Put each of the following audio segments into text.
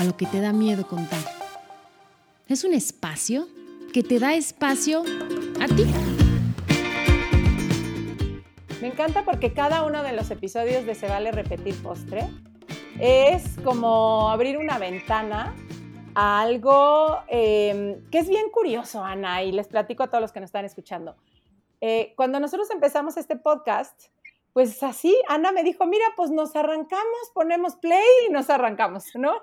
a lo que te da miedo contar. Es un espacio que te da espacio a ti. Me encanta porque cada uno de los episodios de Se vale repetir postre es como abrir una ventana a algo em, que es bien curioso, Ana, y les platico a todos los que nos están escuchando. Eh, cuando nosotros empezamos este podcast, pues así, Ana me dijo, mira, pues nos arrancamos, ponemos play y nos arrancamos, ¿no?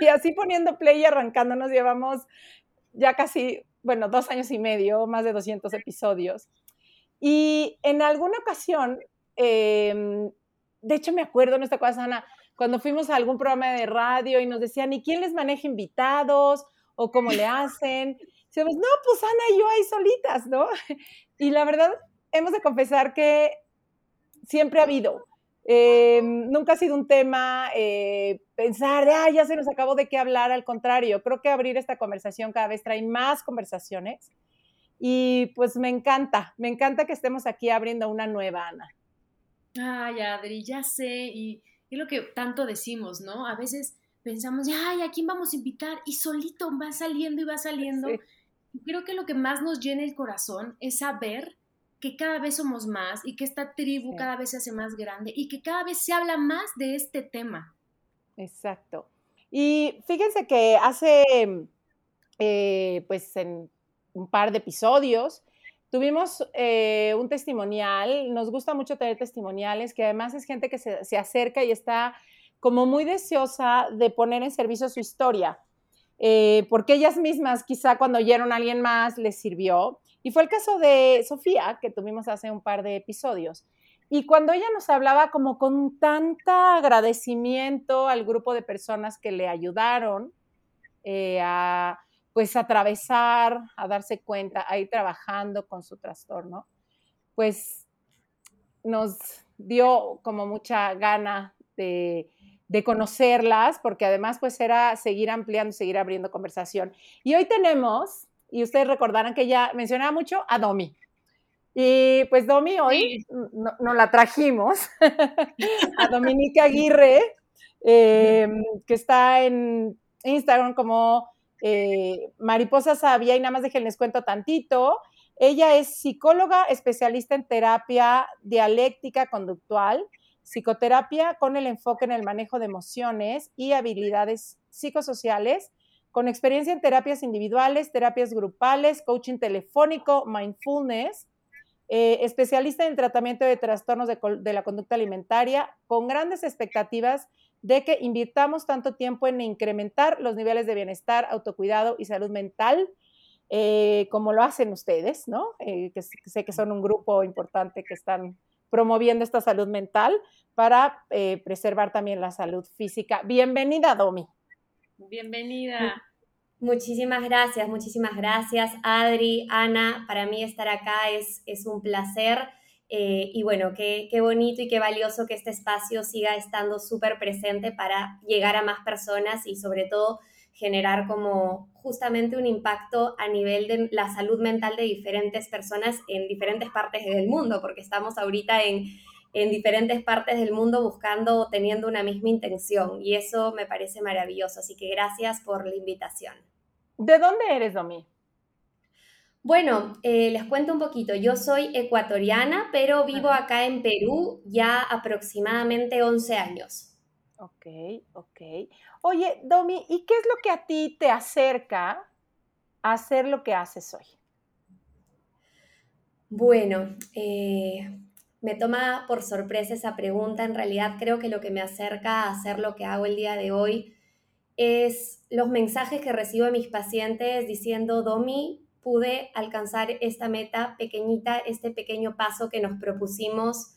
Y así poniendo play y arrancando nos llevamos ya casi, bueno, dos años y medio, más de 200 episodios. Y en alguna ocasión, em, de hecho me acuerdo, no esta cosa, Ana, cuando fuimos a algún programa de radio y nos decían, ¿y quién les maneja invitados? ¿O cómo le hacen? Decíamos, no, pues Ana y yo ahí solitas, ¿no? Y la verdad, hemos de confesar que siempre ha habido. Em, nunca ha sido un tema eh, pensar de, ah, ya se nos acabó de qué hablar, al contrario, creo que abrir esta conversación cada vez trae más conversaciones y pues me encanta, me encanta que estemos aquí abriendo una nueva, Ana. Ay, Adri, ya sé, y es lo que tanto decimos, ¿no? A veces pensamos, ay, ¿a quién vamos a invitar? Y solito va saliendo y va saliendo. Creo que lo que más nos llena el corazón es saber que cada vez somos más y que esta tribu cada vez se hace más grande y que cada vez se habla más de este tema. Exacto. Y fíjense que hace, eh, pues, en un par de episodios, Tuvimos eh, un testimonial, nos gusta mucho tener testimoniales, que además es gente que se, acerca y está como muy deseosa de poner en servicio su historia, eh, porque ellas mismas quizá cuando oyeron a alguien más les sirvió. Y fue el caso de Sofía, que tuvimos hace un par de episodios. Y cuando ella nos hablaba como con tanta agradecimiento al grupo de personas que le ayudaron eh, a pues atravesar, a darse cuenta, a ir trabajando con su trastorno, pues nos dio como mucha gana de, conocerlas, porque además pues era seguir ampliando, seguir abriendo conversación. Y hoy tenemos, y ustedes recordarán que ya mencionaba mucho a Domi. Y pues Domi hoy nos la trajimos a Dominica Aguirre, em, que está en Instagram como eh, Mariposa Sabia, y nada más les cuento tantito. Ella es psicóloga especialista en terapia dialéctica conductual, psicoterapia con el enfoque en el manejo de emociones y habilidades psicosociales, con experiencia en terapias individuales, terapias grupales, coaching telefónico, mindfulness, eh, especialista en tratamiento de trastornos de la conducta alimentaria, con grandes expectativas de que invirtamos tanto tiempo en incrementar los niveles de bienestar, autocuidado y salud mental, eh, como lo hacen ustedes, ¿no? Eh, que, sé que son un grupo importante que están promoviendo esta salud mental para preservar también la salud física. Bienvenida, Domi. Bienvenida. Muchísimas gracias, muchísimas gracias, Adri, Ana. Para mí estar acá es, es un placer. Eh, y bueno, qué, qué, bonito y qué valioso que este espacio siga estando súper presente para llegar a más personas y sobre todo generar como justamente un impacto a nivel de la salud mental de diferentes personas en diferentes partes del mundo, porque estamos ahorita en, en diferentes partes del mundo buscando o teniendo una misma intención y eso me parece maravilloso. Así que gracias por la invitación. ¿De dónde eres, Domi? Bueno, eh, les cuento un poquito. Yo soy ecuatoriana, pero vivo acá en Perú ya aproximadamente 11 años. Ok, ok. Oye, Domi, ¿y qué es lo que a ti te acerca a hacer lo que haces hoy? Bueno, eh, me toma por sorpresa esa pregunta. En realidad creo que lo que me acerca a hacer lo que hago el día de hoy es los mensajes que recibo de mis pacientes diciendo, Domi, pude alcanzar esta meta pequeñita, este pequeño paso que nos propusimos,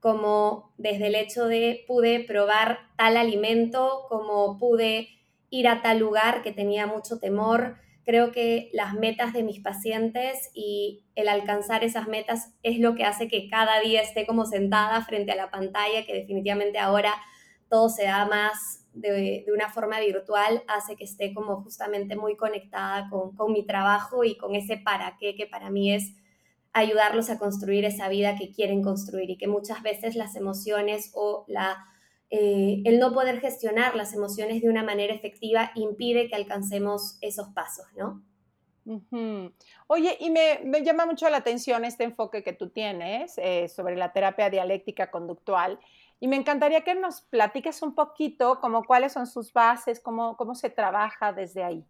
como desde el hecho de pude probar tal alimento, como pude ir a tal lugar que tenía mucho temor. Creo que las metas de mis pacientes y el alcanzar esas metas es lo que hace que cada día esté como sentada frente a la pantalla, que definitivamente ahora todo se da más de, una forma virtual, hace que esté como justamente muy conectada con, mi trabajo y con ese para qué, que para mí es ayudarlos a construir esa vida que quieren construir y que muchas veces las emociones o la eh, el no poder gestionar las emociones de una manera efectiva impide que alcancemos esos pasos, ¿no? Oye, y me, llama mucho la atención este enfoque que tú tienes eh, sobre la terapia dialéctica conductual. Y me encantaría que nos platiques un poquito como cuáles son sus bases, cómo, cómo se trabaja desde ahí.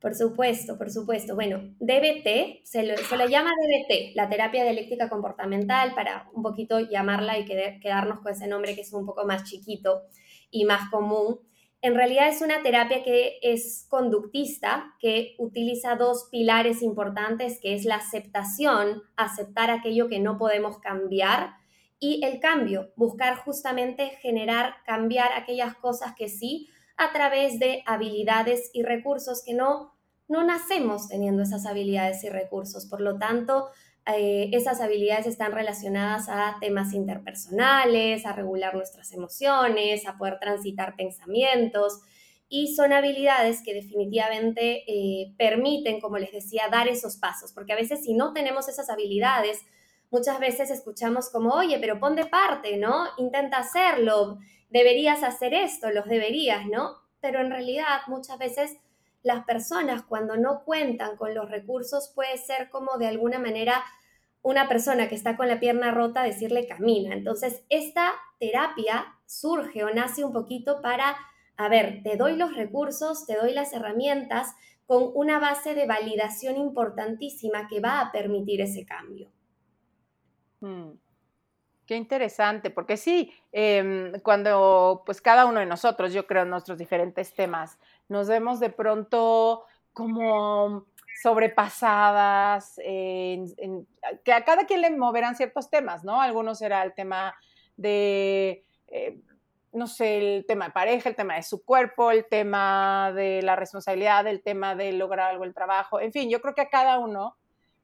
Por supuesto, por supuesto. Bueno, DBT, se lo, llama DBT, la terapia dialéctica comportamental, para un poquito llamarla y quedarnos con ese nombre que es un poco más chiquito y más común. En realidad es una terapia que es conductista, que utiliza dos pilares importantes, que es la aceptación, aceptar aquello que no podemos cambiar, y el cambio, buscar justamente generar, cambiar aquellas cosas que sí, a través de habilidades y recursos que no, no nacemos teniendo esas habilidades y recursos. Por lo tanto, eh, esas habilidades están relacionadas a temas interpersonales, a regular nuestras emociones, a poder transitar pensamientos y son habilidades que definitivamente eh, permiten, como les decía, dar esos pasos, porque a veces si no tenemos esas habilidades, muchas veces escuchamos como, oye, pero pon de parte, ¿no? Intenta hacerlo, deberías hacer esto, los deberías, ¿no? Pero en realidad muchas veces las personas cuando no cuentan con los recursos puede ser como de alguna manera una persona que está con la pierna rota decirle camina. Entonces, esta terapia surge o nace un poquito para, a ver, te doy los recursos, te doy las herramientas con una base de validación importantísima que va a permitir ese cambio. Mm. Qué interesante, porque sí, em, cuando pues cada uno de nosotros, yo creo en nuestros diferentes temas, nos vemos de pronto como sobrepasadas, que a cada quien le moverán ciertos temas, ¿no? Algunos será el tema de, eh, no sé, el tema de pareja, el tema de su cuerpo, el tema de la responsabilidad, el tema de lograr algo el trabajo, en fin, yo creo que a cada uno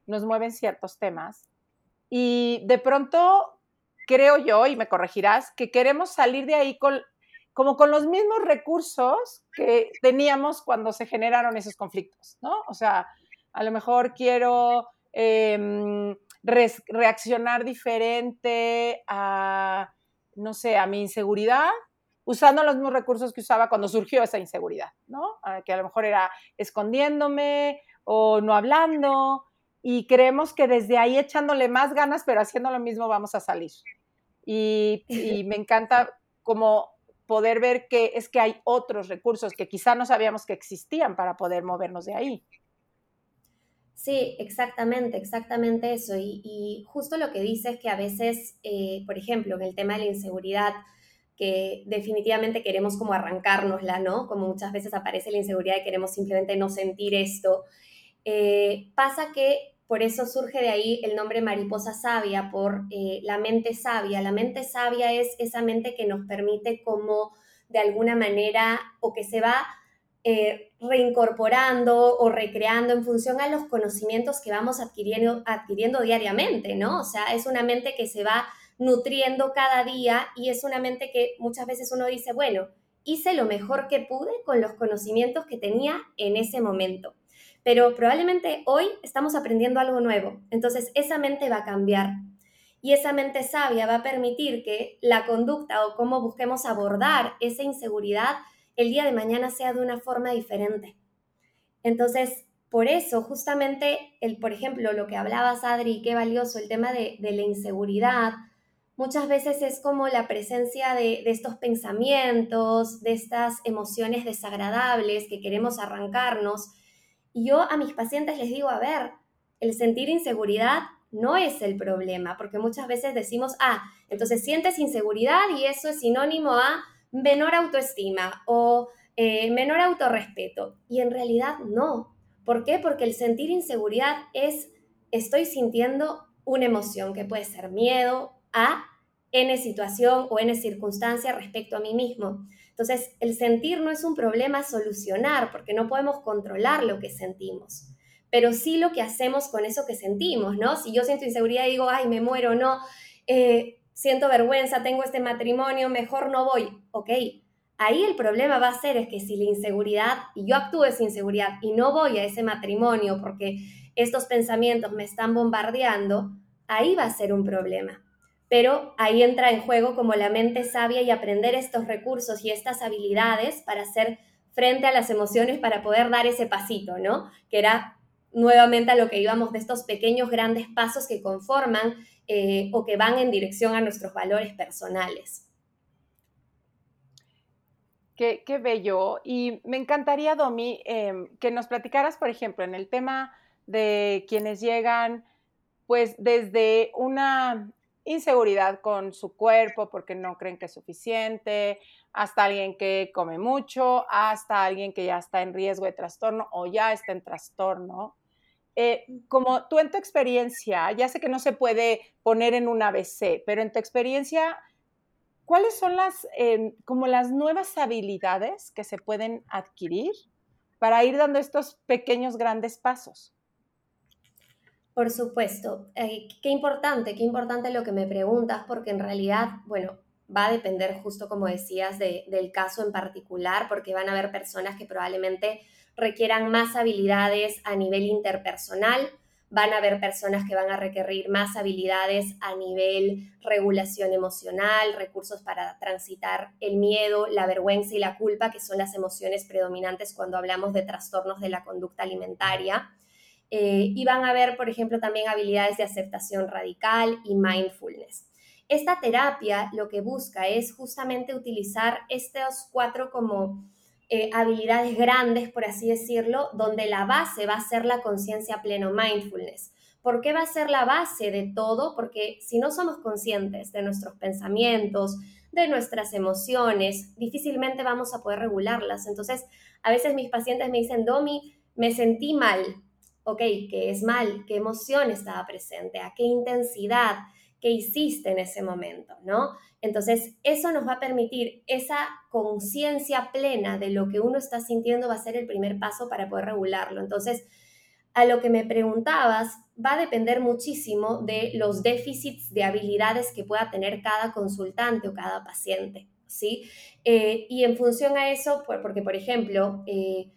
nos mueven ciertos temas. Y de pronto creo yo, y me corregirás, que queremos salir de ahí como con los mismos recursos que teníamos cuando se generaron esos conflictos, ¿no? O sea, a lo mejor quiero em, reaccionar diferente a, no sé, a mi inseguridad, usando los mismos recursos que usaba cuando surgió esa inseguridad, ¿no? Que a lo mejor era escondiéndome o no hablando, y creemos que desde ahí echándole más ganas, pero haciendo lo mismo vamos a salir. Y, me encanta como poder ver que es que hay otros recursos que quizá no sabíamos que existían para poder movernos de ahí. Sí, exactamente, exactamente eso. Y, justo lo que dice es que a veces, eh, por ejemplo, en el tema de la inseguridad, que definitivamente queremos como arrancárnosla, ¿no? Como muchas veces aparece la inseguridad y queremos simplemente no sentir esto. Eh, pasa que por eso surge de ahí el nombre mariposa sabia, por eh, la mente sabia. La mente sabia es esa mente que nos permite como de alguna manera o que se va eh, reincorporando o recreando en función a los conocimientos que vamos adquiriendo, adquiriendo diariamente, ¿no? O sea, es una mente que se va nutriendo cada día y es una mente que muchas veces uno dice, bueno, hice lo mejor que pude con los conocimientos que tenía en ese momento pero probablemente hoy estamos aprendiendo algo nuevo. Entonces esa mente va a cambiar y esa mente sabia va a permitir que la conducta o cómo busquemos abordar esa inseguridad el día de mañana sea de una forma diferente. Entonces, por eso, justamente, el, por ejemplo, lo que hablabas, Adri, qué valioso, el tema de, la inseguridad, muchas veces es como la presencia de, de, estos pensamientos, de estas emociones desagradables que queremos arrancarnos yo a mis pacientes les digo, a ver, el sentir inseguridad no es el problema, porque muchas veces decimos, ah, entonces sientes inseguridad y eso es sinónimo a menor autoestima o eh, menor autorrespeto. Y en realidad no. ¿Por qué? Porque el sentir inseguridad es, estoy sintiendo una emoción que puede ser miedo a N situación o N circunstancia respecto a mí mismo. Entonces, el sentir no es un problema a solucionar porque no podemos controlar lo que sentimos, pero sí lo que hacemos con eso que sentimos, ¿no? Si yo siento inseguridad y digo, ay, me muero, no, eh, siento vergüenza, tengo este matrimonio, mejor no voy, ok. Ahí el problema va a ser es que si la inseguridad, y yo actúo esa inseguridad y no voy a ese matrimonio porque estos pensamientos me están bombardeando, ahí va a ser un problema. Pero ahí entra en juego como la mente sabia y aprender estos recursos y estas habilidades para hacer frente a las emociones para poder dar ese pasito, ¿no? Que era nuevamente a lo que íbamos de estos pequeños grandes pasos que conforman eh, o que van en dirección a nuestros valores personales. Qué, bello. Y me encantaría, Domi, em, que nos platicaras, por ejemplo, en el tema de quienes llegan, pues desde una inseguridad con su cuerpo porque no creen que es suficiente, hasta alguien que come mucho, hasta alguien que ya está en riesgo de trastorno o ya está en trastorno. Eh, como tú en tu experiencia, ya sé que no se puede poner en un ABC, pero en tu experiencia, ¿cuáles son las, em, como las nuevas habilidades que se pueden adquirir para ir dando estos pequeños, grandes pasos? Por supuesto. Eh, qué importante, qué importante lo que me preguntas, porque en realidad, bueno, va a depender justo como decías del caso en particular, porque van a haber personas que probablemente requieran más habilidades a nivel interpersonal, van a haber personas que van a requerir más habilidades a nivel regulación emocional, recursos para transitar el miedo, la vergüenza y la culpa, que son las emociones predominantes cuando hablamos de trastornos de la conducta alimentaria. Eh, y van a ver, por ejemplo, también habilidades de aceptación radical y mindfulness. Esta terapia lo que busca es justamente utilizar estos cuatro como eh, habilidades grandes, por así decirlo, donde la base va a ser la conciencia pleno mindfulness. ¿Por qué va a ser la base de todo? Porque si no somos conscientes de nuestros pensamientos, de nuestras emociones, difícilmente vamos a poder regularlas. Entonces, a veces mis pacientes me dicen, Domi, me sentí mal, ok, ¿qué es mal? ¿Qué emoción estaba presente? ¿A qué intensidad? ¿Qué hiciste en ese momento? ¿No? Entonces, eso nos va a permitir esa conciencia plena de lo que uno está sintiendo va a ser el primer paso para poder regularlo. Entonces, a lo que me preguntabas, va a depender muchísimo de los déficits de habilidades que pueda tener cada consultante o cada paciente, ¿sí? Eh, y en función a eso, porque por ejemplo, eh,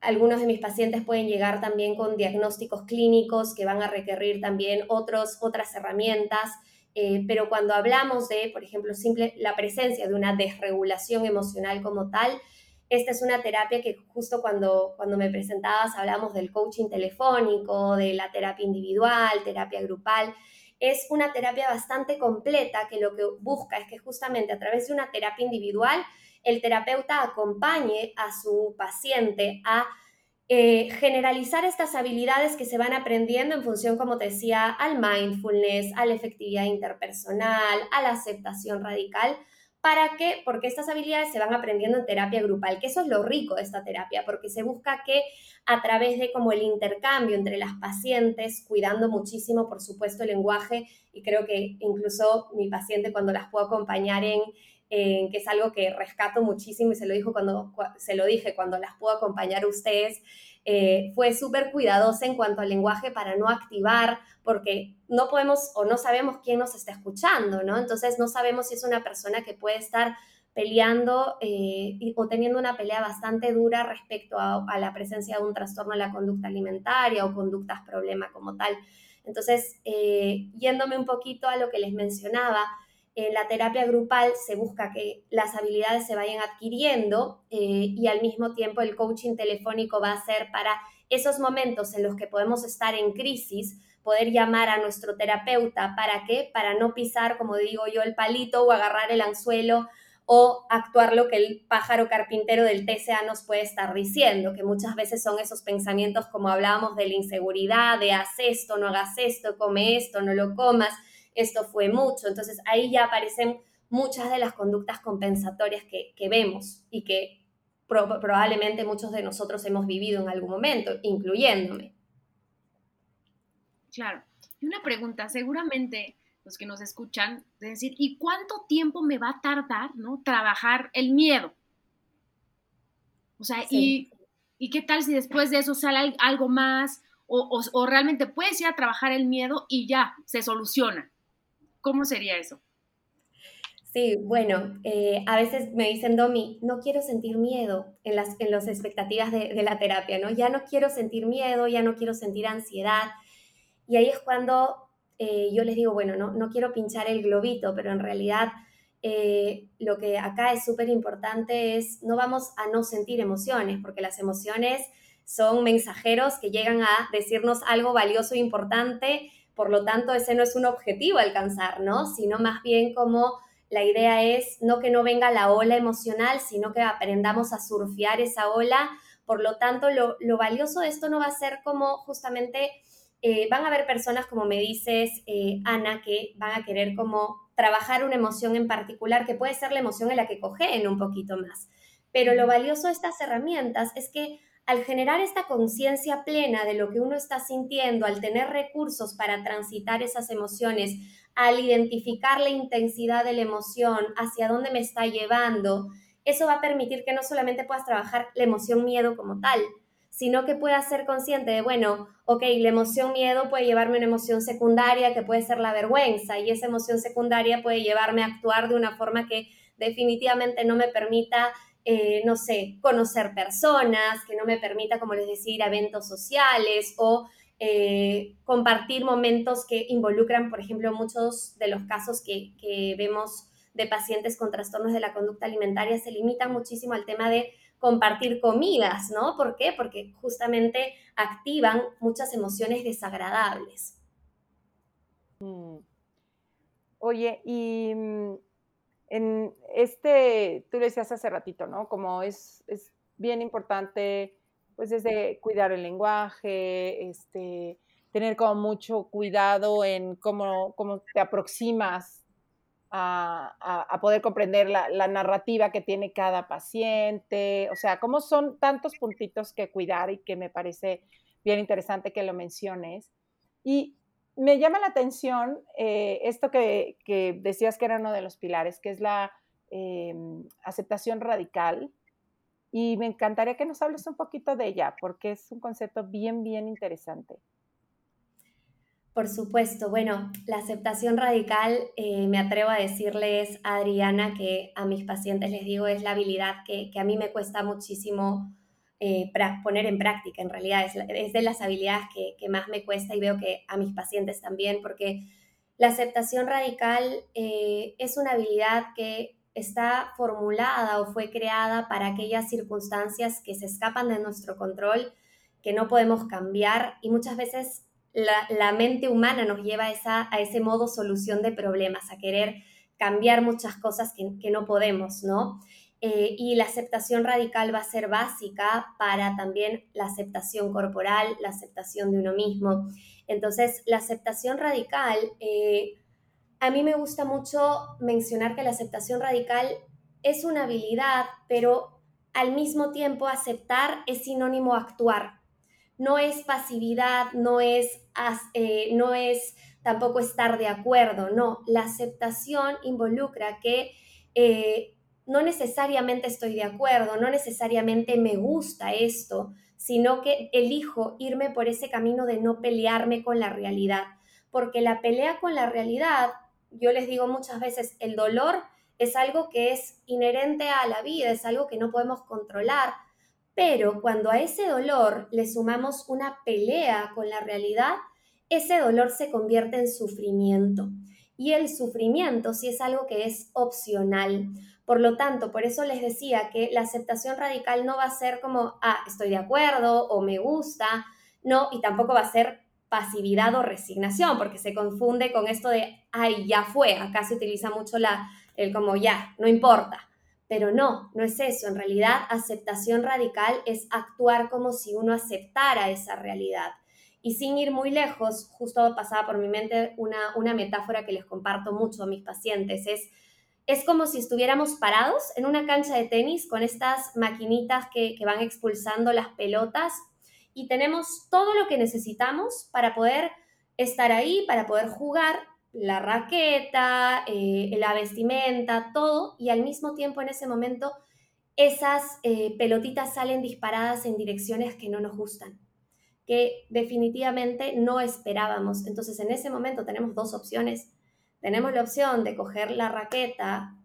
algunos de mis pacientes pueden llegar también con diagnósticos clínicos que van a requerir también otros, otras herramientas, eh, pero cuando hablamos de, por ejemplo, simple, la presencia de una desregulación emocional como tal, esta es una terapia que justo cuando, cuando me presentabas hablamos del coaching telefónico, de la terapia individual, terapia grupal. Es una terapia bastante completa que lo que busca es que justamente a través de una terapia individual el terapeuta acompañe a su paciente a eh, generalizar estas habilidades que se van aprendiendo en función, como te decía, al mindfulness, a la efectividad interpersonal, a la aceptación radical. ¿Para qué? Porque estas habilidades se van aprendiendo en terapia grupal, que eso es lo rico de esta terapia, porque se busca que a través de como el intercambio entre las pacientes, cuidando muchísimo, por supuesto, el lenguaje, y creo que incluso mi paciente cuando las puedo acompañar en que es algo que rescato muchísimo y se lo, dijo cuando, se lo dije cuando las puedo acompañar a ustedes, eh, fue súper cuidadosa en cuanto al lenguaje para no activar, porque no podemos o no sabemos quién nos está escuchando, ¿no? Entonces no sabemos si es una persona que puede estar peleando eh, o teniendo una pelea bastante dura respecto a, la presencia de un trastorno de la conducta alimentaria o conductas problema como tal. Entonces, eh, yéndome un poquito a lo que les mencionaba, en la terapia grupal se busca que las habilidades se vayan adquiriendo eh, y al mismo tiempo el coaching telefónico va a ser para esos momentos en los que podemos estar en crisis, poder llamar a nuestro terapeuta. ¿Para qué? Para no pisar, como digo yo, el palito o agarrar el anzuelo o actuar lo que el pájaro carpintero del TCA nos puede estar diciendo, que muchas veces son esos pensamientos como hablábamos de la inseguridad, de haz esto, no hagas esto, come esto, no lo comas esto fue mucho. Entonces ahí ya aparecen muchas de las conductas compensatorias que, vemos y que probablemente muchos de nosotros hemos vivido en algún momento, incluyéndome. Claro. Y una pregunta, seguramente, los que nos escuchan, de decir, ¿y cuánto tiempo me va a tardar, ¿no? Trabajar el miedo. O sea, y, qué tal si después de eso sale algo más? O, o, realmente puedes ir a trabajar el miedo y ya, se soluciona. ¿Cómo sería eso? Sí, bueno, eh, a veces me dicen, Domi, no quiero sentir miedo en las, en las expectativas de, de, la terapia, ¿no? Ya no quiero sentir miedo, ya no quiero sentir ansiedad. Y ahí es cuando eh, yo les digo, bueno, no, no quiero pinchar el globito, pero en realidad eh, lo que acá es súper importante es no vamos a no sentir emociones, porque las emociones son mensajeros que llegan a decirnos algo valioso e importante, por lo tanto ese no es un objetivo alcanzar, ¿no? Sino más bien como la idea es no que no venga la ola emocional, sino que aprendamos a surfear esa ola. Por lo tanto, lo, lo valioso de esto no va a ser como justamente eh, van a haber personas, como me dices, eh, Ana, que van a querer como trabajar una emoción en particular, que puede ser la emoción en la que cogen un poquito más. Pero lo valioso de estas herramientas es que al generar esta conciencia plena de lo que uno está sintiendo, al tener recursos para transitar esas emociones, al identificar la intensidad de la emoción, hacia dónde me está llevando, eso va a permitir que no solamente puedas trabajar la emoción miedo como tal, sino que pueda ser consciente de, bueno, ok, la emoción miedo puede llevarme a una emoción secundaria que puede ser la vergüenza y esa emoción secundaria puede llevarme a actuar de una forma que definitivamente no me permita, eh, no sé, conocer personas, que no me permita, como les decía, ir a eventos sociales o eh, compartir momentos que involucran, por ejemplo, muchos de los casos que, que vemos de pacientes con trastornos de la conducta alimentaria se limitan muchísimo al tema de compartir comidas, ¿no? ¿Por qué? Porque justamente activan muchas emociones desagradables. Mm. Oye, y mm, en este, tú le decías hace ratito, ¿no? Como es, es bien importante, pues desde cuidar el lenguaje, este, tener como mucho cuidado en cómo, cómo te aproximas a, poder comprender la, narrativa que tiene cada paciente, o sea, cómo son tantos puntitos que cuidar y que me parece bien interesante que lo menciones. Y me llama la atención eh, esto que, decías que era uno de los pilares, que es la em, aceptación radical. Y me encantaría que nos hables un poquito de ella, porque es un concepto bien, bien interesante. Por supuesto, bueno, la aceptación radical, eh, me atrevo a decirles Adriana que a mis pacientes les digo es la habilidad que, a mí me cuesta muchísimo eh, poner en práctica, en realidad es, de las habilidades que, más me cuesta y veo que a mis pacientes también, porque la aceptación radical eh, es una habilidad que está formulada o fue creada para aquellas circunstancias que se escapan de nuestro control, que no podemos cambiar y muchas veces la, mente humana nos lleva a, esa, a ese modo solución de problemas, a querer cambiar muchas cosas que, no podemos, ¿no? Eh, y la aceptación radical va a ser básica para también la aceptación corporal, la aceptación de uno mismo. Entonces, la aceptación radical, eh, a mí me gusta mucho mencionar que la aceptación radical es una habilidad, pero al mismo tiempo aceptar es sinónimo actuar no es pasividad, no es, eh, no es tampoco estar de acuerdo, no, la aceptación involucra que no necesariamente estoy de acuerdo, no necesariamente me gusta esto, sino que elijo irme por ese camino de no pelearme con la realidad, porque la pelea con la realidad, yo les digo muchas veces, el dolor es algo que es inherente a la vida, es algo que no podemos controlar, pero cuando a ese dolor le sumamos una pelea con la realidad, ese dolor se convierte en sufrimiento. Y el sufrimiento sí es algo que es opcional. Por lo tanto, por eso les decía que la aceptación radical no va a ser como, ah, estoy de acuerdo o me gusta, no, y tampoco va a ser pasividad o resignación, porque se confunde con esto de, ay, ya fue, acá se utiliza mucho la, el como ya, no importa. Pero no, no es eso. En realidad, aceptación radical es actuar como si uno aceptara esa realidad. Y sin ir muy lejos, justo pasaba por mi mente una, una metáfora que les comparto mucho a mis pacientes. Es, es como si estuviéramos parados en una cancha de tenis con estas maquinitas que, que van expulsando las pelotas y tenemos todo lo que necesitamos para poder estar ahí, para poder jugar, la raqueta, eh, la vestimenta, todo, y al mismo tiempo en ese momento esas eh, pelotitas salen disparadas en direcciones que no nos gustan, que definitivamente no esperábamos. Entonces en ese momento tenemos dos opciones. Tenemos la opción de coger la raqueta,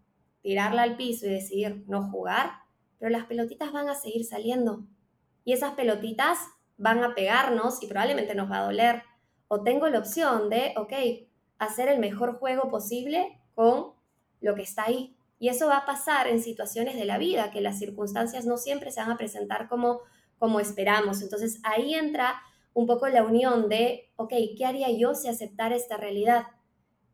tirarla al piso y decidir no jugar, pero las pelotitas van a seguir saliendo. Y esas pelotitas van a pegarnos y probablemente nos va a doler. O tengo la opción de, ok, hacer el mejor juego posible con lo que está ahí. Y eso va a pasar en situaciones de la vida, que las circunstancias no siempre se van a presentar como, como esperamos. Entonces ahí entra un poco la unión de, ok, ¿qué haría yo si aceptara esta realidad?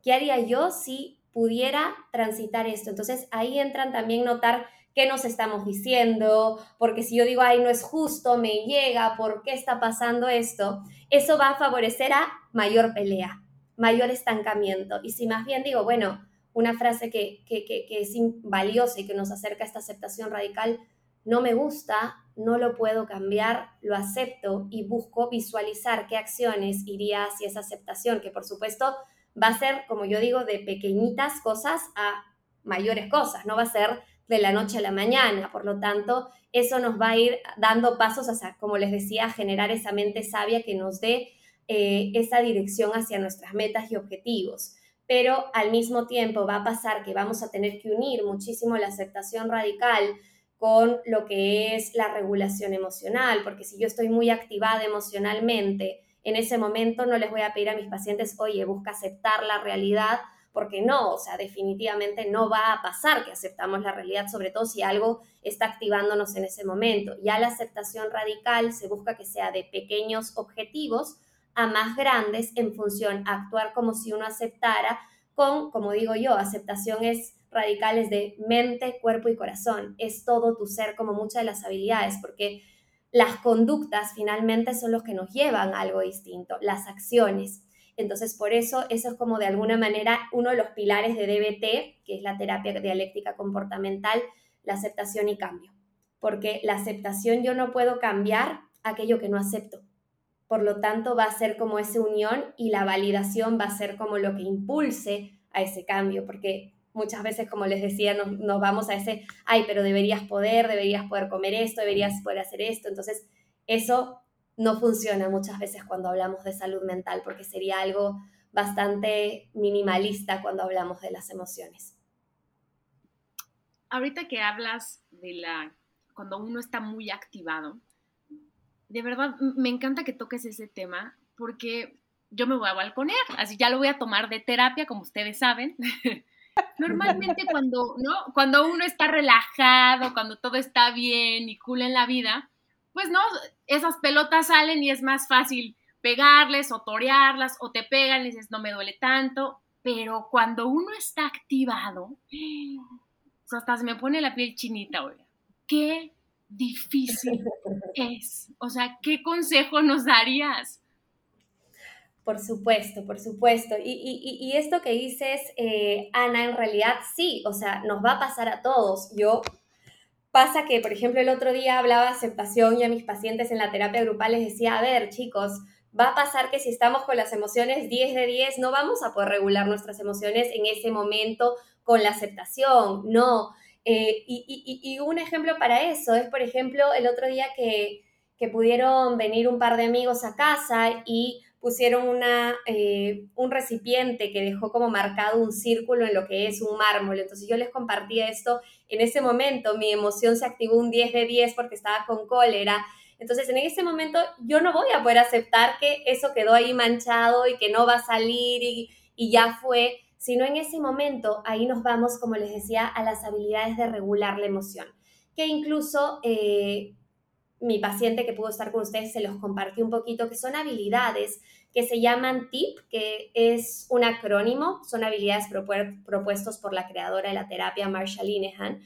¿Qué haría yo si pudiera transitar esto? Entonces ahí entran también notar qué nos estamos diciendo, porque si yo digo, ay, no es justo, me llega, ¿por qué está pasando esto? Eso va a favorecer a mayor pelea, mayor estancamiento. Y si más bien digo, bueno, una frase que, que, que, que es valiosa y que nos acerca a esta aceptación radical, no me gusta, no lo puedo cambiar, lo acepto y busco visualizar qué acciones iría hacia esa aceptación, que por supuesto va a ser, como yo digo, de pequeñitas cosas a mayores cosas, no va a ser de la noche a la mañana. Por lo tanto, eso nos va a ir dando pasos hacia, como les decía, generar esa mente sabia que nos dé eh, esa dirección hacia nuestras metas y objetivos. Pero al mismo tiempo va a pasar que vamos a tener que unir muchísimo la aceptación radical con lo que es la regulación emocional, porque si yo estoy muy activada emocionalmente, en ese momento no les voy a pedir a mis pacientes, oye, busca aceptar la realidad, porque no, o sea, definitivamente no va a pasar que aceptamos la realidad, sobre todo si algo está activándonos en ese momento. Ya la aceptación radical se busca que sea de pequeños objetivos a más grandes en función a actuar como si uno aceptara con, como digo yo, aceptación es radicales de mente, cuerpo y corazón. Es todo tu ser como muchas de las habilidades, porque las conductas finalmente son los que nos llevan a algo distinto, las acciones. Entonces, por eso, eso es como de alguna manera uno de los pilares de DBT, que es la terapia dialéctica comportamental, la aceptación y cambio. Porque la aceptación yo no puedo cambiar aquello que no acepto. Por lo tanto, va a ser como esa unión y la validación va a ser como lo que impulse a ese cambio, porque muchas veces, como les decía, nos, nos vamos a ese, ay, pero deberías poder, deberías poder comer esto, deberías poder hacer esto. Entonces, eso no funciona muchas veces cuando hablamos de salud mental, porque sería algo bastante minimalista cuando hablamos de las emociones. Ahorita que hablas de la, cuando uno está muy activado, de verdad me encanta que toques ese tema, porque yo me voy a balconear, así ya lo voy a tomar de terapia, como ustedes saben. Normalmente cuando, ¿no? cuando uno está relajado, cuando todo está bien y cool en la vida, pues no, esas pelotas salen y es más fácil pegarles o torearlas o te pegan y dices, no me duele tanto, pero cuando uno está activado, hasta se me pone la piel chinita, oiga, qué difícil es. O sea, ¿qué consejo nos darías? Por supuesto, por supuesto. Y, esto que dices, eh, Ana, en realidad sí, o sea, nos va a pasar a todos. Yo Pasa que, por ejemplo, el otro día hablaba aceptación y a mis pacientes en la terapia grupal les decía, a ver, chicos, va a pasar que si estamos con las emociones 10 de 10, no vamos a poder regular nuestras emociones en ese momento con la aceptación, no. Eh, y, un ejemplo para eso es, por ejemplo, el otro día que, que pudieron venir un par de amigos a casa y pusieron una, eh, un recipiente que dejó como marcado un círculo en lo que es un mármol. Entonces yo les compartía esto. En ese momento mi emoción se activó un 10 de 10 porque estaba con cólera. Entonces en ese momento yo no voy a poder aceptar que eso quedó ahí manchado y que no va a salir y, ya fue, sino en ese momento ahí nos vamos, como les decía, a las habilidades de regular la emoción. Que incluso... Eh, mi paciente que pudo estar con ustedes se los compartió un poquito, que son habilidades que se llaman TIP, que es un acrónimo, son habilidades propuestos por la creadora de la terapia, Marsha Linehan,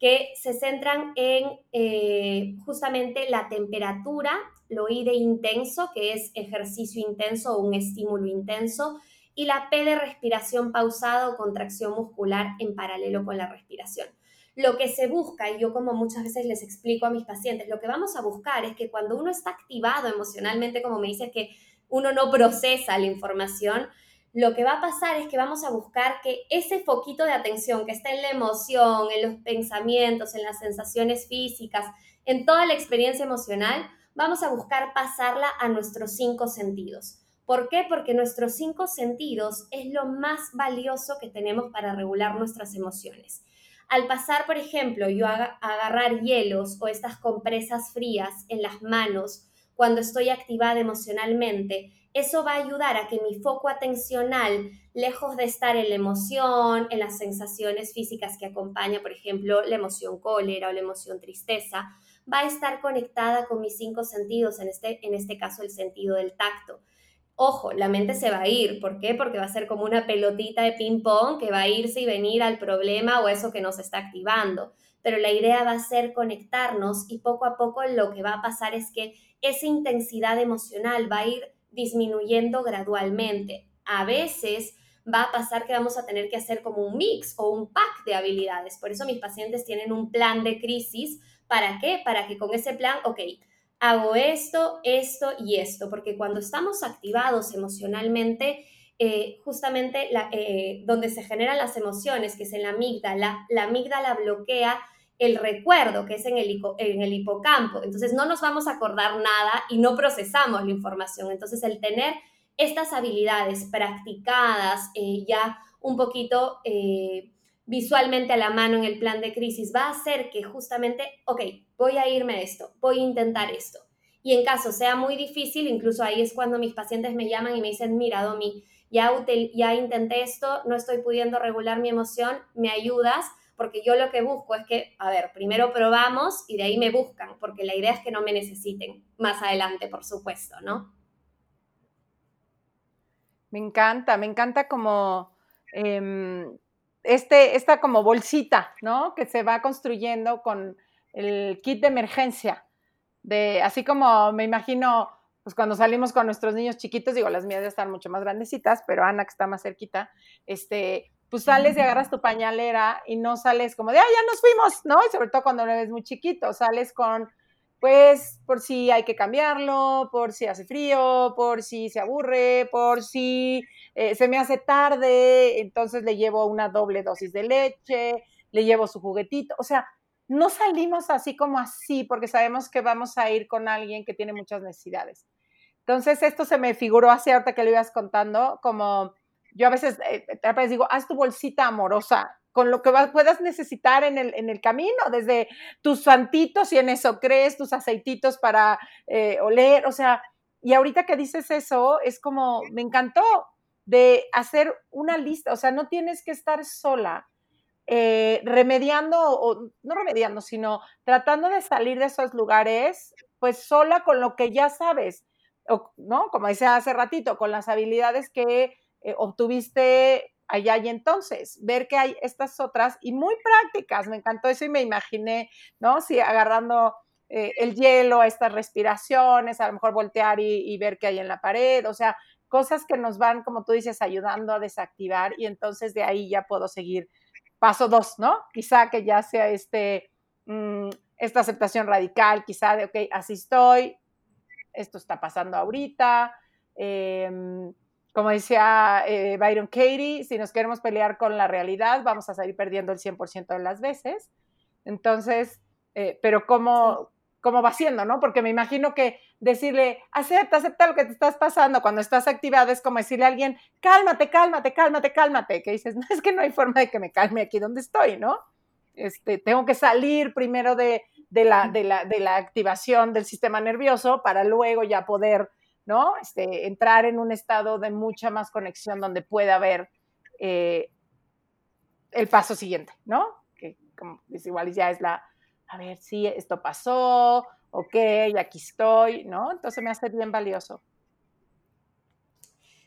que se centran en eh, justamente la temperatura, lo I de intenso, que es ejercicio intenso o un estímulo intenso, y la P de respiración pausada o contracción muscular en paralelo con la respiración. Lo que se busca, y yo como muchas veces les explico a mis pacientes, lo que vamos a buscar es que cuando uno está activado emocionalmente, como me dices que uno no procesa la información, lo que va a pasar es que vamos a buscar que ese foquito de atención que está en la emoción, en los pensamientos, en las sensaciones físicas, en toda la experiencia emocional, vamos a buscar pasarla a nuestros cinco sentidos. ¿Por qué? Porque nuestros cinco sentidos es lo más valioso que tenemos para regular nuestras emociones. Al pasar, por ejemplo, yo a agarrar hielos o estas compresas frías en las manos cuando estoy activada emocionalmente, eso va a ayudar a que mi foco atencional, lejos de estar en la emoción, en las sensaciones físicas que acompaña, por ejemplo, la emoción cólera o la emoción tristeza, va a estar conectada con mis cinco sentidos, en este, en este caso el sentido del tacto. Ojo, la mente se va a ir. ¿Por qué? Porque va a ser como una pelotita de ping-pong que va a irse y venir al problema o eso que nos está activando. Pero la idea va a ser conectarnos y poco a poco lo que va a pasar es que esa intensidad emocional va a ir disminuyendo gradualmente. A veces va a pasar que vamos a tener que hacer como un mix o un pack de habilidades. Por eso mis pacientes tienen un plan de crisis. ¿Para qué? Para que con ese plan, ok, hago esto, esto y esto, porque cuando estamos activados emocionalmente, eh, justamente eh, donde se generan las emociones, que es en la amígdala, la amígdala bloquea el recuerdo, que es en el, en el hipocampo. Entonces no nos vamos a acordar nada y no procesamos la información. Entonces el tener estas habilidades practicadas eh, ya un poquito visualmente a la mano en el plan de crisis va a hacer que justamente, ok, voy a irme a esto, voy a intentar esto. Y en caso sea muy difícil, incluso ahí es cuando mis pacientes me llaman y me dicen, mira, Domi, ya, ya intenté esto, no estoy pudiendo regular mi emoción, ¿me ayudas? porque yo lo que busco es que, a ver, primero probamos y de ahí me buscan, porque la idea es que no me necesiten más adelante, por supuesto, ¿no? Me encanta, me encanta como em, este, esta como bolsita, ¿no? Que se va construyendo con el kit de emergencia. De, así como me imagino, pues cuando salimos con nuestros niños chiquitos, digo, las mías ya están mucho más grandecitas, pero Ana, que está más cerquita, este, pues sales y agarras tu pañalera y no sales como de, ah, ya nos fuimos, ¿no? Y sobre todo cuando lo ves muy chiquito, sales con, pues, por si hay que cambiarlo, por si hace frío, por si se aburre, por si eh, se me hace tarde, entonces le llevo una doble dosis de leche, le llevo su juguetito, o sea, no salimos así como así porque sabemos que vamos a ir con alguien que tiene muchas necesidades. Entonces, esto se me figuró así ahorita que lo ibas contando, como yo a veces eh, digo, haz tu bolsita amorosa con lo que puedas necesitar en el, en el, camino, desde tus santitos, si en eso crees, tus aceititos para eh, oler, o sea, y ahorita que dices eso, es como, me encantó de hacer una lista, o sea, no tienes que estar sola eh, remediando, o no remediando, sino tratando de salir de esos lugares, pues sola con lo que ya sabes, ¿no? Como decía hace ratito, con las habilidades que eh, obtuviste allá y entonces, ver que hay estas otras y muy prácticas, me encantó eso y me imaginé, ¿no? Sí, agarrando eh, el hielo, estas respiraciones, a lo mejor voltear y, ver qué hay en la pared, o sea, cosas que nos van, como tú dices, ayudando a desactivar y entonces de ahí ya puedo seguir paso dos, ¿no? Quizá que ya sea este, mm, esta aceptación radical, quizá de, ok, así estoy, esto está pasando ahorita, eh, como decía eh, Byron Katie, si nos queremos pelear con la realidad, vamos a salir perdiendo el 100% de las veces. Entonces, eh, pero ¿cómo, ¿cómo va siendo, no? Porque me imagino que decirle, acepta, acepta lo que te estás pasando cuando estás activado es como decirle a alguien, cálmate, cálmate, cálmate, cálmate, que dices, no, es que no hay forma de que me calme aquí donde estoy, ¿no? Este, tengo que salir primero de, de, la, de, la, de la activación del sistema nervioso para luego ya poder ¿no? Este, entrar en un estado de mucha más conexión donde pueda haber eh, el paso siguiente, ¿no? Que como es igual ya es la, a ver, sí, esto pasó, ok, aquí estoy, ¿no? Entonces me hace bien valioso.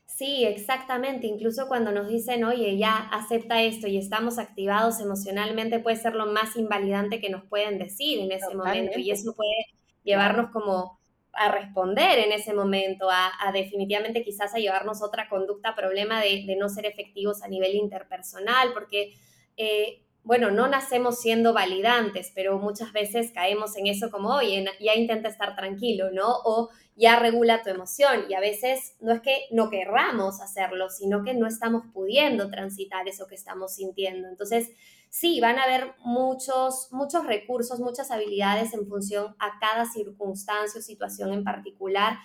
Sí, exactamente. Incluso cuando nos dicen, oye, ya acepta esto y estamos activados emocionalmente, puede ser lo más invalidante que nos pueden decir en ese momento. Y eso puede llevarnos como a responder en ese momento, a, definitivamente quizás a llevarnos otra conducta, problema de, no ser efectivos a nivel interpersonal, porque eh, bueno, no nacemos siendo validantes, pero muchas veces caemos en eso como, oye, ya intenta estar tranquilo, ¿no? O ya regula tu emoción y a veces no es que no querramos hacerlo, sino que no estamos pudiendo transitar eso que estamos sintiendo. Entonces, sí, van a haber muchos, muchos recursos, muchas habilidades en función a cada circunstancia o situación en particular,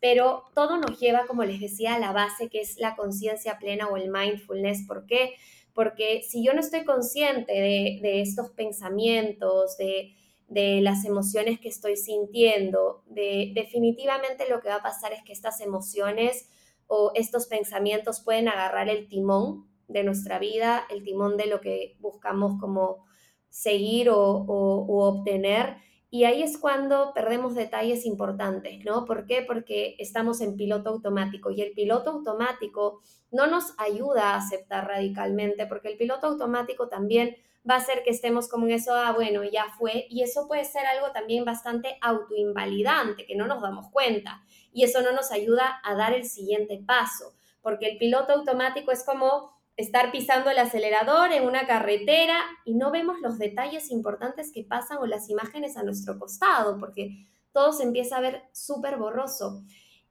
pero todo nos lleva, como les decía, a la base que es la conciencia plena o el mindfulness. ¿Por qué? Porque si yo no estoy consciente de, estos pensamientos, de, las emociones que estoy sintiendo, de, definitivamente lo que va a pasar es que estas emociones o estos pensamientos pueden agarrar el timón de nuestra vida, el timón de lo que buscamos como seguir o, o obtener y ahí es cuando perdemos detalles importantes, ¿no? ¿Por qué? Porque estamos en piloto automático y el piloto automático no nos ayuda a aceptar radicalmente, porque el piloto automático también va a hacer que estemos como en eso, ah, bueno, ya fue, y eso puede ser algo también bastante autoinvalidante, que no nos damos cuenta, y eso no nos ayuda a dar el siguiente paso, porque el piloto automático es como estar pisando el acelerador en una carretera y no vemos los detalles importantes que pasan o las imágenes a nuestro costado, porque todo se empieza a ver súper borroso.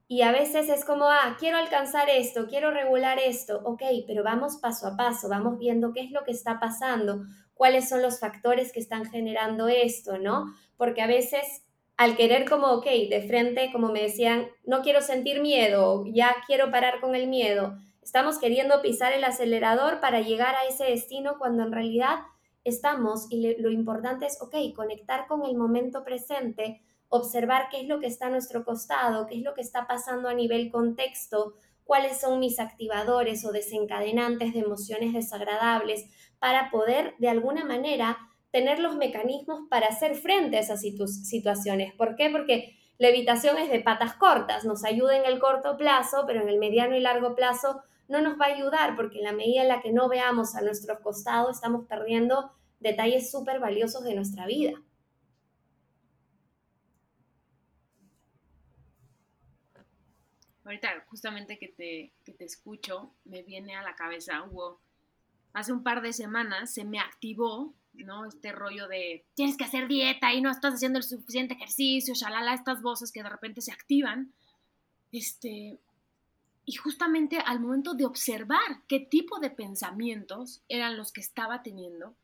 Y a veces es como, ah, quiero alcanzar esto, quiero regular esto, ok, pero vamos paso a paso, vamos viendo qué es lo que está pasando, cuáles son los factores que están generando esto, ¿no? Porque a veces al querer como, ok, de frente, como me decían, no quiero sentir miedo, ya quiero parar con el miedo, Estamos queriendo pisar el acelerador para llegar a ese destino cuando en realidad estamos y lo importante es, ok, conectar con el momento presente, observar qué es lo que está a nuestro costado, qué es lo que está pasando a nivel contexto, cuáles son mis activadores o desencadenantes de emociones desagradables para poder de alguna manera tener los mecanismos para hacer frente a esas situaciones. ¿Por qué? Porque la evitación es de patas cortas, nos ayuda en el corto plazo, pero en el mediano y largo plazo no nos va a ayudar porque en la medida en la que no veamos a nuestro costado estamos perdiendo detalles súper valiosos de nuestra vida. Ahorita justamente que te, te escucho, me viene a la cabeza, Hugo, hace un par de semanas se me activó, ¿no? Este rollo de tienes que hacer dieta y no estás haciendo el suficiente ejercicio, shalala, estas voces que de repente se activan. Este, y justamente al momento de observar qué tipo de pensamientos eran los que estaba teniendo,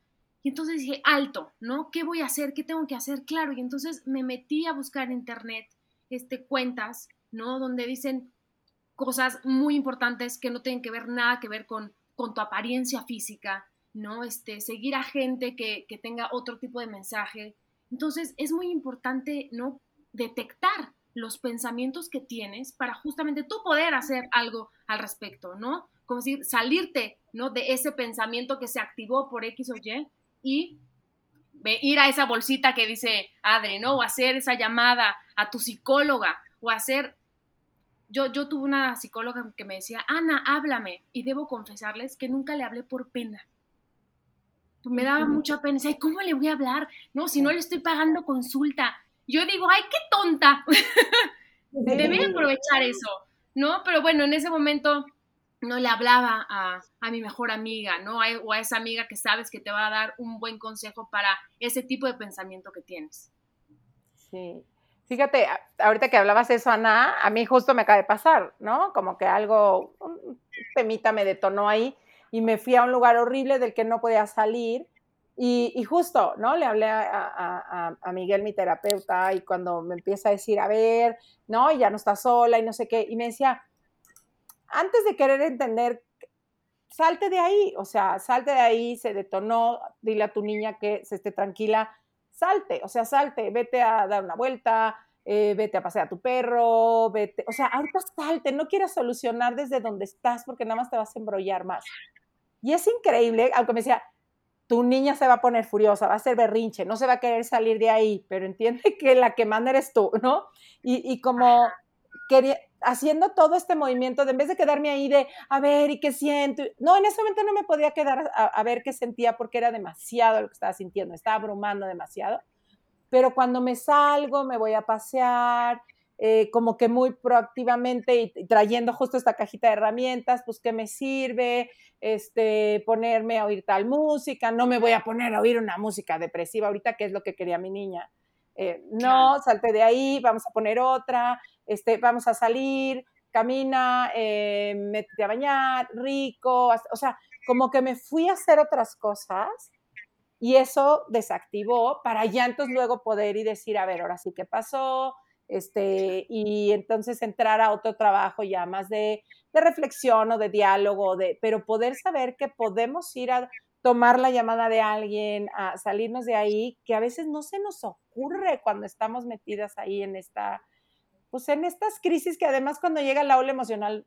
y entonces dije, alto, ¿no? ¿Qué voy a hacer? ¿Qué tengo que hacer? Claro, y entonces me metí a buscar en internet este, cuentas, ¿no? Donde dicen cosas muy importantes que no tienen que ver nada que ver con, con tu apariencia física, ¿no? Este, seguir a gente que, que tenga otro tipo de mensaje. Entonces es muy importante, ¿no? Detectar los pensamientos que tienes para justamente tú poder hacer algo al respecto, ¿no? Como decir, salirte, ¿no? De ese pensamiento que se activó por X o Y y ir a esa bolsita que dice Adri, ¿no? O hacer esa llamada a tu psicóloga o hacer... Yo, yo tuve una psicóloga que me decía, Ana, háblame. Y debo confesarles que nunca le hablé por pena. Me daba mucha pena. ¿cómo le voy a hablar? No, si no le estoy pagando consulta yo digo, ay, qué tonta. Debe aprovechar eso, ¿no? Pero bueno, en ese momento no le hablaba a, mi mejor amiga, ¿no? o a esa amiga que sabes que te va a dar un buen consejo para ese tipo de pensamiento que tienes. Sí. Fíjate, ahorita que hablabas eso, Ana, a mí justo me acaba de pasar, ¿no? Como que algo, un temita me detonó ahí y me fui a un lugar horrible del que no podía salir y, justo, ¿no? Le hablé a, Miguel, mi terapeuta, y cuando me empieza a decir, a ver, ¿no? ya no está sola y no sé qué, y me decía, antes de querer entender, salte de ahí, o sea, salte de ahí, se detonó, dile a tu niña que se esté tranquila, salte, o sea, salte, vete a dar una vuelta, eh, vete a pasear a tu perro, vete, o sea, ahorita salte, no quieras solucionar desde donde estás porque nada más te vas a embrollar más. Y es increíble, aunque me decía, tu niña se va a poner furiosa, va a ser berrinche, no se va a querer salir de ahí, pero entiende que la que manda eres tú, ¿no? Y, como haciendo todo este movimiento, de en vez de quedarme ahí de, a ver, ¿y qué siento? No, en ese momento no me podía quedar a, ver qué sentía porque era demasiado lo que estaba sintiendo, estaba abrumando demasiado. Pero cuando me salgo, me voy a pasear, eh, como que muy proactivamente y, trayendo justo esta cajita de herramientas, pues qué me sirve, este, ponerme a oír tal música, no me voy a poner a oír una música depresiva ahorita, que es lo que quería mi niña. Eh, no, salte de ahí, vamos a poner otra, este, vamos a salir, camina, eh, métete a bañar, rico, o sea, como que me fui a hacer otras cosas y eso desactivó para ya entonces luego poder y decir, a ver, ahora sí qué pasó, este, y entonces entrar a otro trabajo ya más de, reflexión o de diálogo, de, pero poder saber que podemos ir a tomar la llamada de alguien, a salirnos de ahí, que a veces no se nos ocurre cuando estamos metidas ahí en esta, pues en estas crisis que además cuando llega la ola emocional,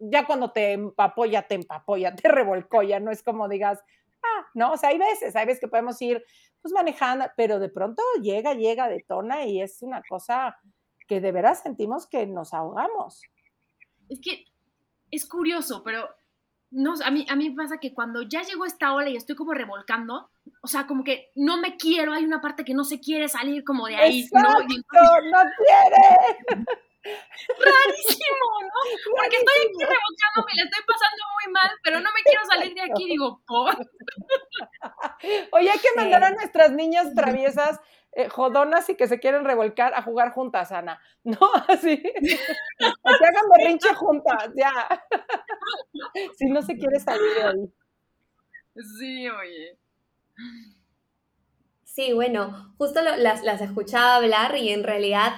ya cuando te empapó, ya te empapó, ya te revolcó, ya no es como digas, ah, no, o sea, hay veces, hay veces que podemos ir pues manejando, pero de pronto llega, llega, detona y es una cosa que de veras sentimos que nos ahogamos. Es que es curioso, pero no, a mí, a mí pasa que cuando ya llegó esta ola y estoy como revolcando, o sea, como que no me quiero, hay una parte que no se quiere salir como de ahí. ¿no? no quiere. Rarísimo, ¿no? Porque estoy aquí rebocando, me la estoy pasando muy mal, pero no me quiero salir de aquí, digo, ¿por? Oye, hay que mandar a nuestras niñas traviesas, eh, jodonas y que se quieren revolcar a jugar juntas, Ana. ¿No? Así. Que hagan berrinche juntas, ya. Si no se quiere salir de ahí. Sí, oye. Sí, bueno, justo las, las escuchaba hablar y en realidad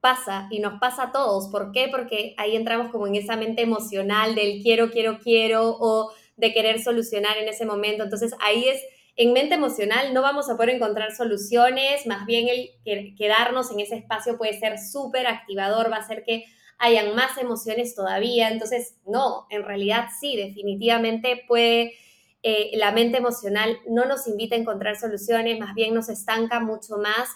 pasa y nos pasa a todos. ¿Por qué? Porque ahí entramos como en esa mente emocional del quiero, quiero, quiero o de querer solucionar en ese momento. Entonces ahí es, en mente emocional no vamos a poder encontrar soluciones, más bien el quedarnos en ese espacio puede ser súper activador, va a hacer que hayan más emociones todavía. Entonces, no, en realidad sí, definitivamente puede... Eh, la mente emocional no nos invita a encontrar soluciones, más bien nos estanca mucho más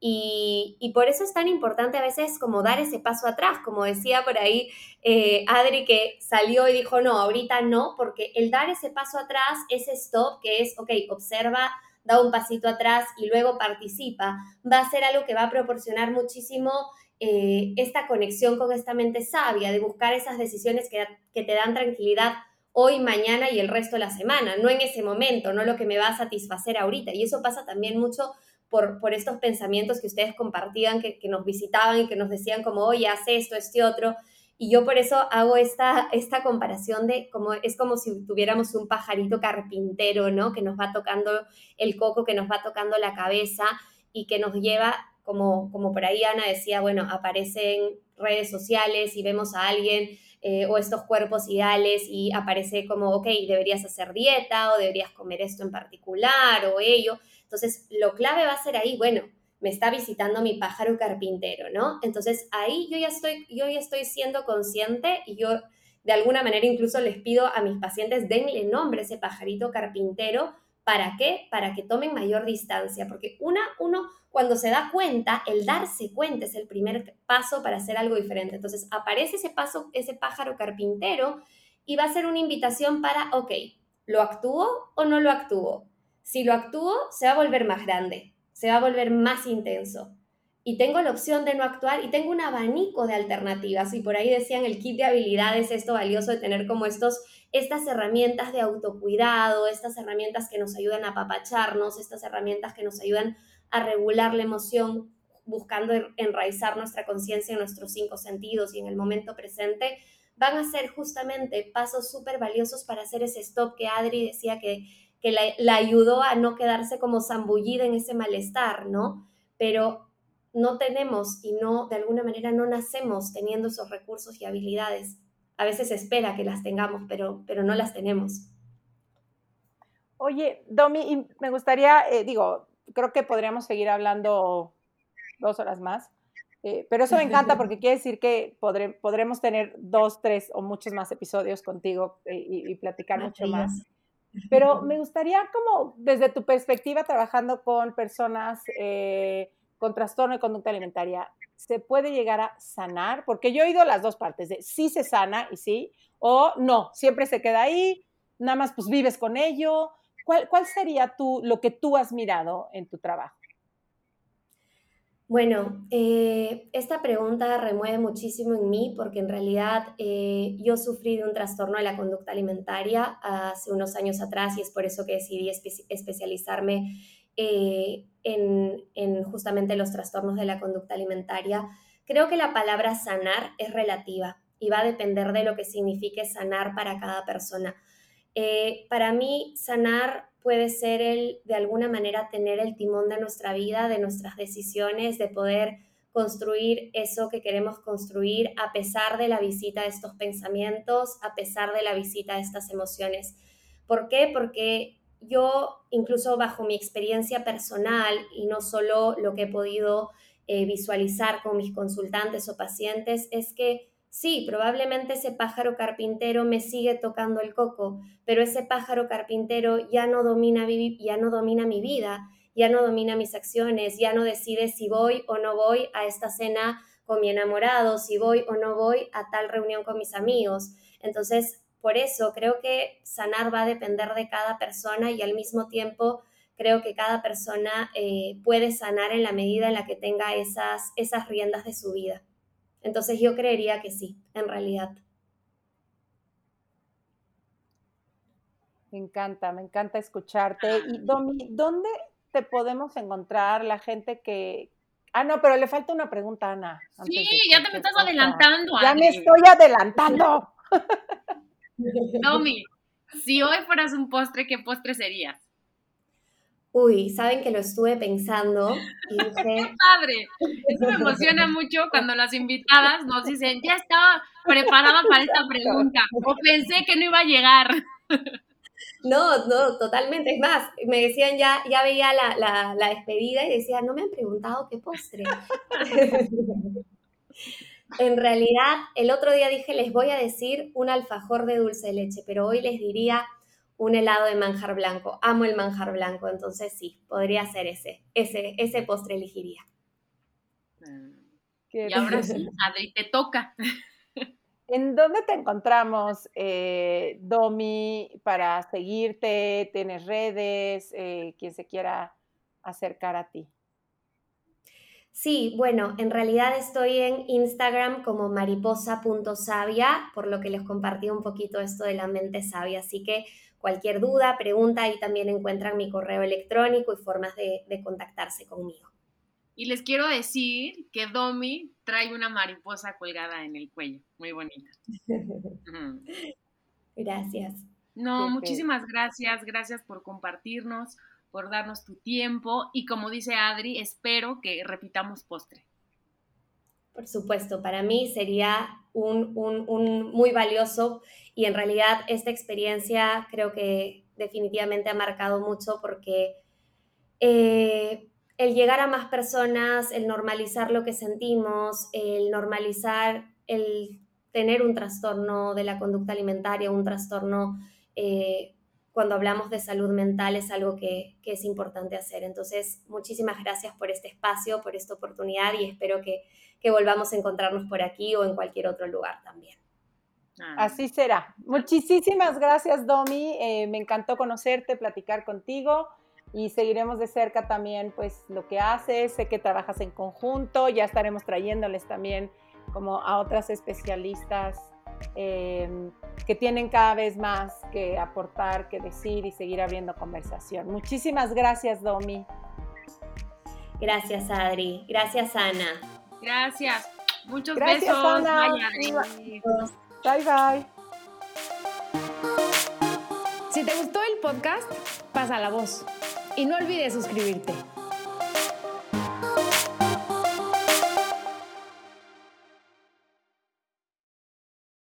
y, por eso es tan importante a veces como dar ese paso atrás, como decía por ahí eh, Adri que salió y dijo, no, ahorita no, porque el dar ese paso atrás, ese stop, que es, ok, observa, da un pasito atrás y luego participa, va a ser algo que va a proporcionar muchísimo eh, esta conexión con esta mente sabia, de buscar esas decisiones que, que te dan tranquilidad hoy, mañana y el resto de la semana, no en ese momento, no lo que me va a satisfacer ahorita. Y eso pasa también mucho por, estos pensamientos que ustedes compartían, que, que, nos visitaban y que nos decían como, oye, haz esto, este otro. Y yo por eso hago esta, esta comparación de como es como si tuviéramos un pajarito carpintero, ¿no? Que nos va tocando el coco, que nos va tocando la cabeza y que nos lleva, como, como por ahí Ana decía, bueno, aparecen redes sociales y vemos a alguien eh, o estos cuerpos ideales y aparece como, ok, deberías hacer dieta o deberías comer esto en particular o ello. Entonces, lo clave va a ser ahí, bueno, me está visitando mi pájaro carpintero, ¿no? Entonces, ahí yo ya estoy, yo ya estoy siendo consciente y yo de alguna manera incluso les pido a mis pacientes, denle nombre a ese pajarito carpintero. ¿Para qué? Para que tomen mayor distancia, porque una, uno cuando se da cuenta, el darse cuenta es el primer paso para hacer algo diferente. Entonces aparece ese paso, ese pájaro carpintero y va a ser una invitación para, ok, ¿lo actúo o no lo actúo? Si lo actúo, se va a volver más grande, se va a volver más intenso. Y tengo la opción de no actuar y tengo un abanico de alternativas. Y por ahí decían el kit de habilidades, esto valioso de tener como estos, estas herramientas de autocuidado, estas herramientas que nos ayudan a apapacharnos, estas herramientas que nos ayudan a regular la emoción, buscando enraizar nuestra conciencia en nuestros cinco sentidos y en el momento presente, van a ser justamente pasos súper valiosos para hacer ese stop que Adri decía que que la, ayudó a no quedarse como zambullida en ese malestar, ¿no? Pero no tenemos y no, de alguna manera, no nacemos teniendo esos recursos y habilidades. A veces espera que las tengamos, pero, pero no las tenemos. Oye, Domi, me gustaría, eh, digo, creo que podríamos seguir hablando dos horas más, eh, pero eso me encanta porque quiere decir que podremos tener dos, tres o muchos más episodios contigo eh, y, platicar mucho más. Pero me gustaría como desde tu perspectiva trabajando con personas eh, con trastorno de conducta alimentaria, ¿se puede llegar a sanar? Porque yo he oído las dos partes, de sí se sana y sí, o no, siempre se queda ahí, nada más pues vives con ello. ¿Cuál, cuál sería tú, lo que tú has mirado en tu trabajo? Bueno, eh, esta pregunta remueve muchísimo en mí porque en realidad eh, yo sufrí de un trastorno de la conducta alimentaria hace unos años atrás y es por eso que decidí especializarme eh, en, en justamente los trastornos de la conducta alimentaria. Creo que la palabra sanar es relativa y va a depender de lo que signifique sanar para cada persona. para mí, sanar puede ser el, de alguna manera, tener el timón de nuestra vida, de nuestras decisiones, de poder construir eso que queremos construir a pesar de la visita de estos pensamientos, a pesar de la visita de estas emociones. ¿Por qué? Porque yo, incluso bajo mi experiencia personal y no solo lo que he podido eh, visualizar con mis consultantes o pacientes, es que Sí, probablemente ese pájaro carpintero me sigue tocando el coco, pero ese pájaro carpintero ya no domina, ya no domina mi vida, ya no domina mis acciones, ya no decide si voy o no voy a esta cena con mi enamorado, si voy o no voy a tal reunión con mis amigos. Entonces, por eso creo que sanar va a depender de cada persona y al mismo tiempo creo que cada persona eh, puede sanar en la medida en la que tenga esas, esas riendas de su vida. Entonces yo creería que sí, en realidad. Me encanta, me encanta escucharte. Y Domi, ¿dónde te podemos encontrar la gente que... Ah, no, pero le falta una pregunta, Ana. Sí, ya te me estás adelantando. Ya me estoy adelantando. Domi, si hoy fueras un postre, ¿qué postre serías? Uy, saben que lo estuve pensando y dije... ¡Qué padre! Eso me emociona mucho cuando las invitadas nos dicen, ya estaba preparada para esta pregunta o pensé que no iba a llegar. No, no, totalmente. Es más, me decían ya, ya veía la, la despedida y decía, no me han preguntado qué postre. en realidad, el otro día dije, les voy a decir un alfajor de dulce de leche, pero hoy les diría un helado de manjar blanco. Amo el manjar blanco, entonces sí, podría ser ese. Ese, ese postre elegiría. y ahora sí, Adri, te toca. ¿En dónde te encontramos, eh, Domi, para seguirte? ¿Tienes redes? Eh, quien se quiera acercar a ti. Sí, bueno, en realidad estoy en Instagram como mariposa.sabia, por lo que les compartí un poquito esto de la mente sabia. Así que Cualquier duda, pregunta, ahí también encuentran mi correo electrónico y formas de, contactarse conmigo. Y les quiero decir que Domi trae una mariposa colgada en el cuello, muy bonita. Gracias. No, muchísimas gracias, gracias por compartirnos, por darnos tu tiempo y como dice Adri, espero que repitamos postre. Por supuesto, para mí sería un, muy valioso y en realidad esta experiencia creo que definitivamente ha marcado mucho porque eh, el llegar a más personas, el normalizar lo que sentimos, el normalizar el tener un trastorno de la conducta alimentaria, un trastorno eh, cuando hablamos de salud mental es algo que, que, es importante hacer. Entonces, muchísimas gracias por este espacio, por esta oportunidad y espero que que volvamos a encontrarnos por aquí o en cualquier otro lugar también. Ah. Así será. Muchísimas gracias, Domi. Eh, me encantó conocerte, platicar contigo y seguiremos de cerca también pues lo que haces. Sé que trabajas en conjunto, ya estaremos trayéndoles también como a otras especialistas em, que tienen cada vez más que aportar, que decir y seguir abriendo conversación. Muchísimas gracias, Domi. Gracias, Adri. Gracias, Ana. Gracias. Muchos besos. Ana. Bye, bye. Si te gustó el podcast, pasa la voz. Y no olvides suscribirte.